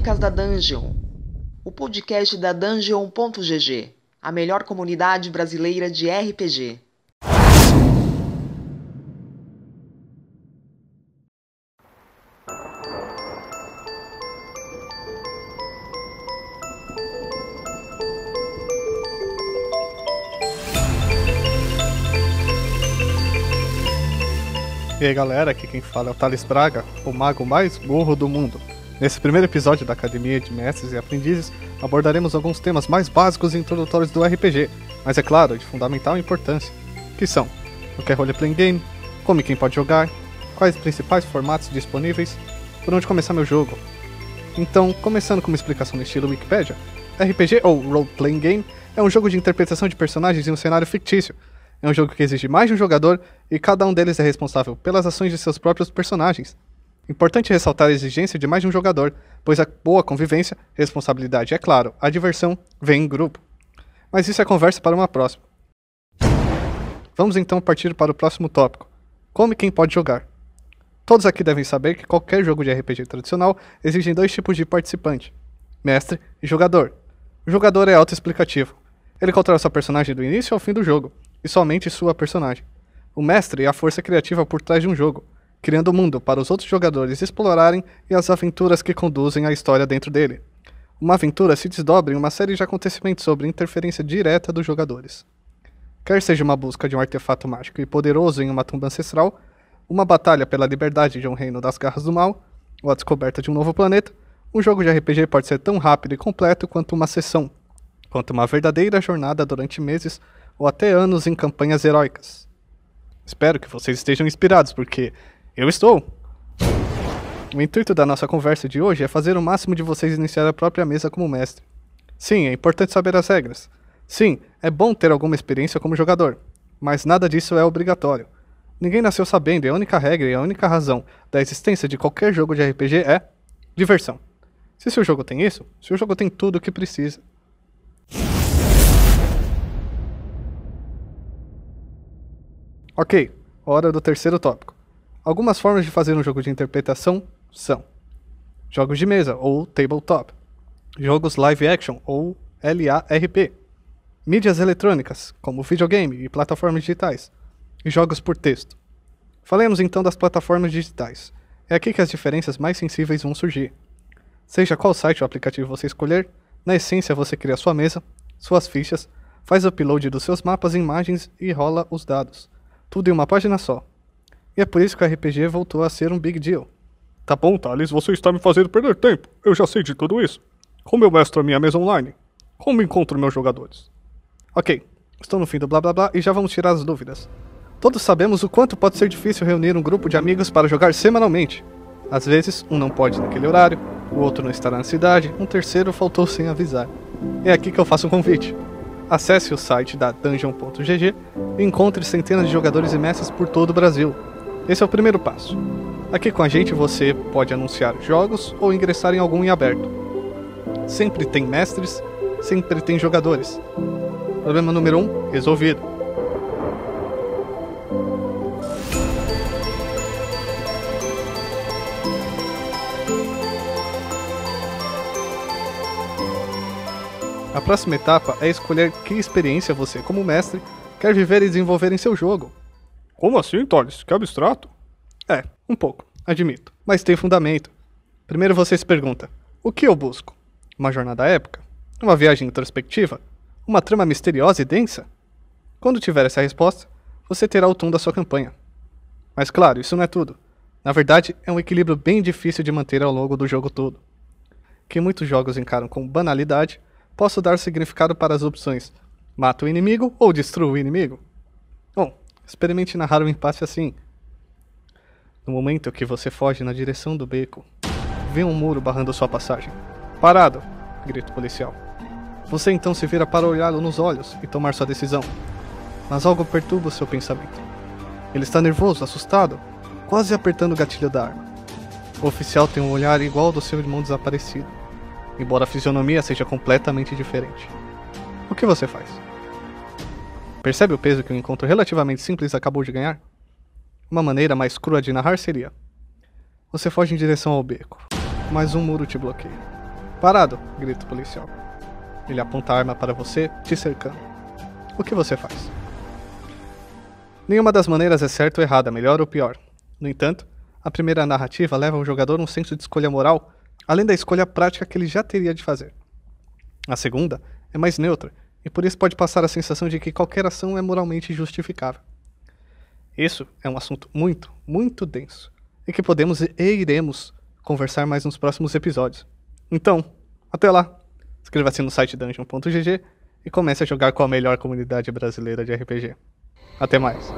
Crônicas da Dungeon, o podcast da Dungeon.gg, a melhor comunidade brasileira de RPG. E aí galera, aqui quem fala é o Thales Braga, o mago mais burro do mundo. Nesse primeiro episódio da Academia de Mestres e Aprendizes, abordaremos alguns temas mais básicos e introdutórios do RPG, mas é claro, de fundamental importância, que são o que é Role-Playing Game, como e quem pode jogar, quais os principais formatos disponíveis, por onde começar meu jogo. Então, começando com uma explicação no estilo Wikipedia, RPG ou Role-Playing Game é um jogo de interpretação de personagens em um cenário fictício, é um jogo que exige mais de um jogador e cada um deles é responsável pelas ações de seus próprios personagens. Importante ressaltar a exigência de mais de um jogador, pois a boa convivência, responsabilidade e, é claro, a diversão vem em grupo. Mas isso é conversa para uma próxima. Vamos então partir para o próximo tópico: como e quem pode jogar. Todos aqui devem saber que qualquer jogo de RPG tradicional exige dois tipos de participante: mestre e jogador. O jogador é autoexplicativo. Ele controla sua personagem do início ao fim do jogo, e somente sua personagem. O mestre é a força criativa por trás de um jogo, criando o um mundo para os outros jogadores explorarem e as aventuras que conduzem a história dentro dele. Uma aventura se desdobra em uma série de acontecimentos sobre interferência direta dos jogadores. Quer seja uma busca de um artefato mágico e poderoso em uma tumba ancestral, uma batalha pela liberdade de um reino das garras do mal, ou a descoberta de um novo planeta, um jogo de RPG pode ser tão rápido e completo quanto uma sessão, quanto uma verdadeira jornada durante meses ou até anos em campanhas heróicas. Espero que vocês estejam inspirados, porque eu estou! O intuito da nossa conversa de hoje é fazer o máximo de vocês iniciar a própria mesa como mestre. Sim, é importante saber as regras. Sim, é bom ter alguma experiência como jogador, mas nada disso é obrigatório. Ninguém nasceu sabendo e a única regra e a única razão da existência de qualquer jogo de RPG é diversão. Se seu jogo tem isso, seu jogo tem tudo o que precisa. Ok, hora do terceiro tópico. Algumas formas de fazer um jogo de interpretação são jogos de mesa ou tabletop, jogos live action ou LARP, mídias eletrônicas como videogame e plataformas digitais, e jogos por texto. Falemos então das plataformas digitais. É aqui que as diferenças mais sensíveis vão surgir. Seja qual site ou aplicativo você escolher, na essência você cria sua mesa, suas fichas, faz upload dos seus mapas e imagens e rola os dados tudo em uma página só. E é por isso que o RPG voltou a ser um big deal. Tá bom, Thales, você está me fazendo perder tempo. Eu já sei de tudo isso. Como eu mestro a minha mesa online? Como encontro meus jogadores? Ok, estou no fim do blá blá blá e já vamos tirar as dúvidas. Todos sabemos o quanto pode ser difícil reunir um grupo de amigos para jogar semanalmente. Às vezes, um não pode naquele horário, o outro não estará na cidade, um terceiro faltou sem avisar. É aqui que eu faço um convite. Acesse o site da Dungeon.gg e encontre centenas de jogadores e mestres por todo o Brasil. Esse é o primeiro passo. Aqui com a gente você pode anunciar jogos ou ingressar em algum em aberto. Sempre tem mestres, sempre tem jogadores. Problema número 1 um, resolvido. A próxima etapa é escolher que experiência você, como mestre, quer viver e desenvolver em seu jogo. Como assim, Thales? Que abstrato? É, um pouco, admito, mas tem fundamento. Primeiro você se pergunta: o que eu busco? Uma jornada épica? Uma viagem introspectiva? Uma trama misteriosa e densa? Quando tiver essa resposta, você terá o tom da sua campanha. Mas claro, isso não é tudo. Na verdade, é um equilíbrio bem difícil de manter ao longo do jogo todo. Que muitos jogos encaram com banalidade posso dar significado para as opções mata o inimigo ou destrua o inimigo. Experimente narrar um empate assim. No momento que você foge na direção do beco, vê um muro barrando sua passagem. Parado! grita o policial. Você então se vira para olhá-lo nos olhos e tomar sua decisão. Mas algo perturba o seu pensamento. Ele está nervoso, assustado, quase apertando o gatilho da arma. O oficial tem um olhar igual ao do seu irmão desaparecido embora a fisionomia seja completamente diferente. O que você faz? Percebe o peso que um encontro relativamente simples acabou de ganhar? Uma maneira mais crua de narrar seria: Você foge em direção ao beco, mas um muro te bloqueia. Parado! grita o policial. Ele aponta a arma para você, te cercando. O que você faz? Nenhuma das maneiras é certa ou errada, melhor ou pior. No entanto, a primeira narrativa leva o jogador um senso de escolha moral, além da escolha prática que ele já teria de fazer. A segunda é mais neutra, e por isso pode passar a sensação de que qualquer ação é moralmente justificável. Isso é um assunto muito, muito denso, e que podemos e iremos conversar mais nos próximos episódios. Então, até lá! Inscreva-se no site dungeon.gg e comece a jogar com a melhor comunidade brasileira de RPG. Até mais!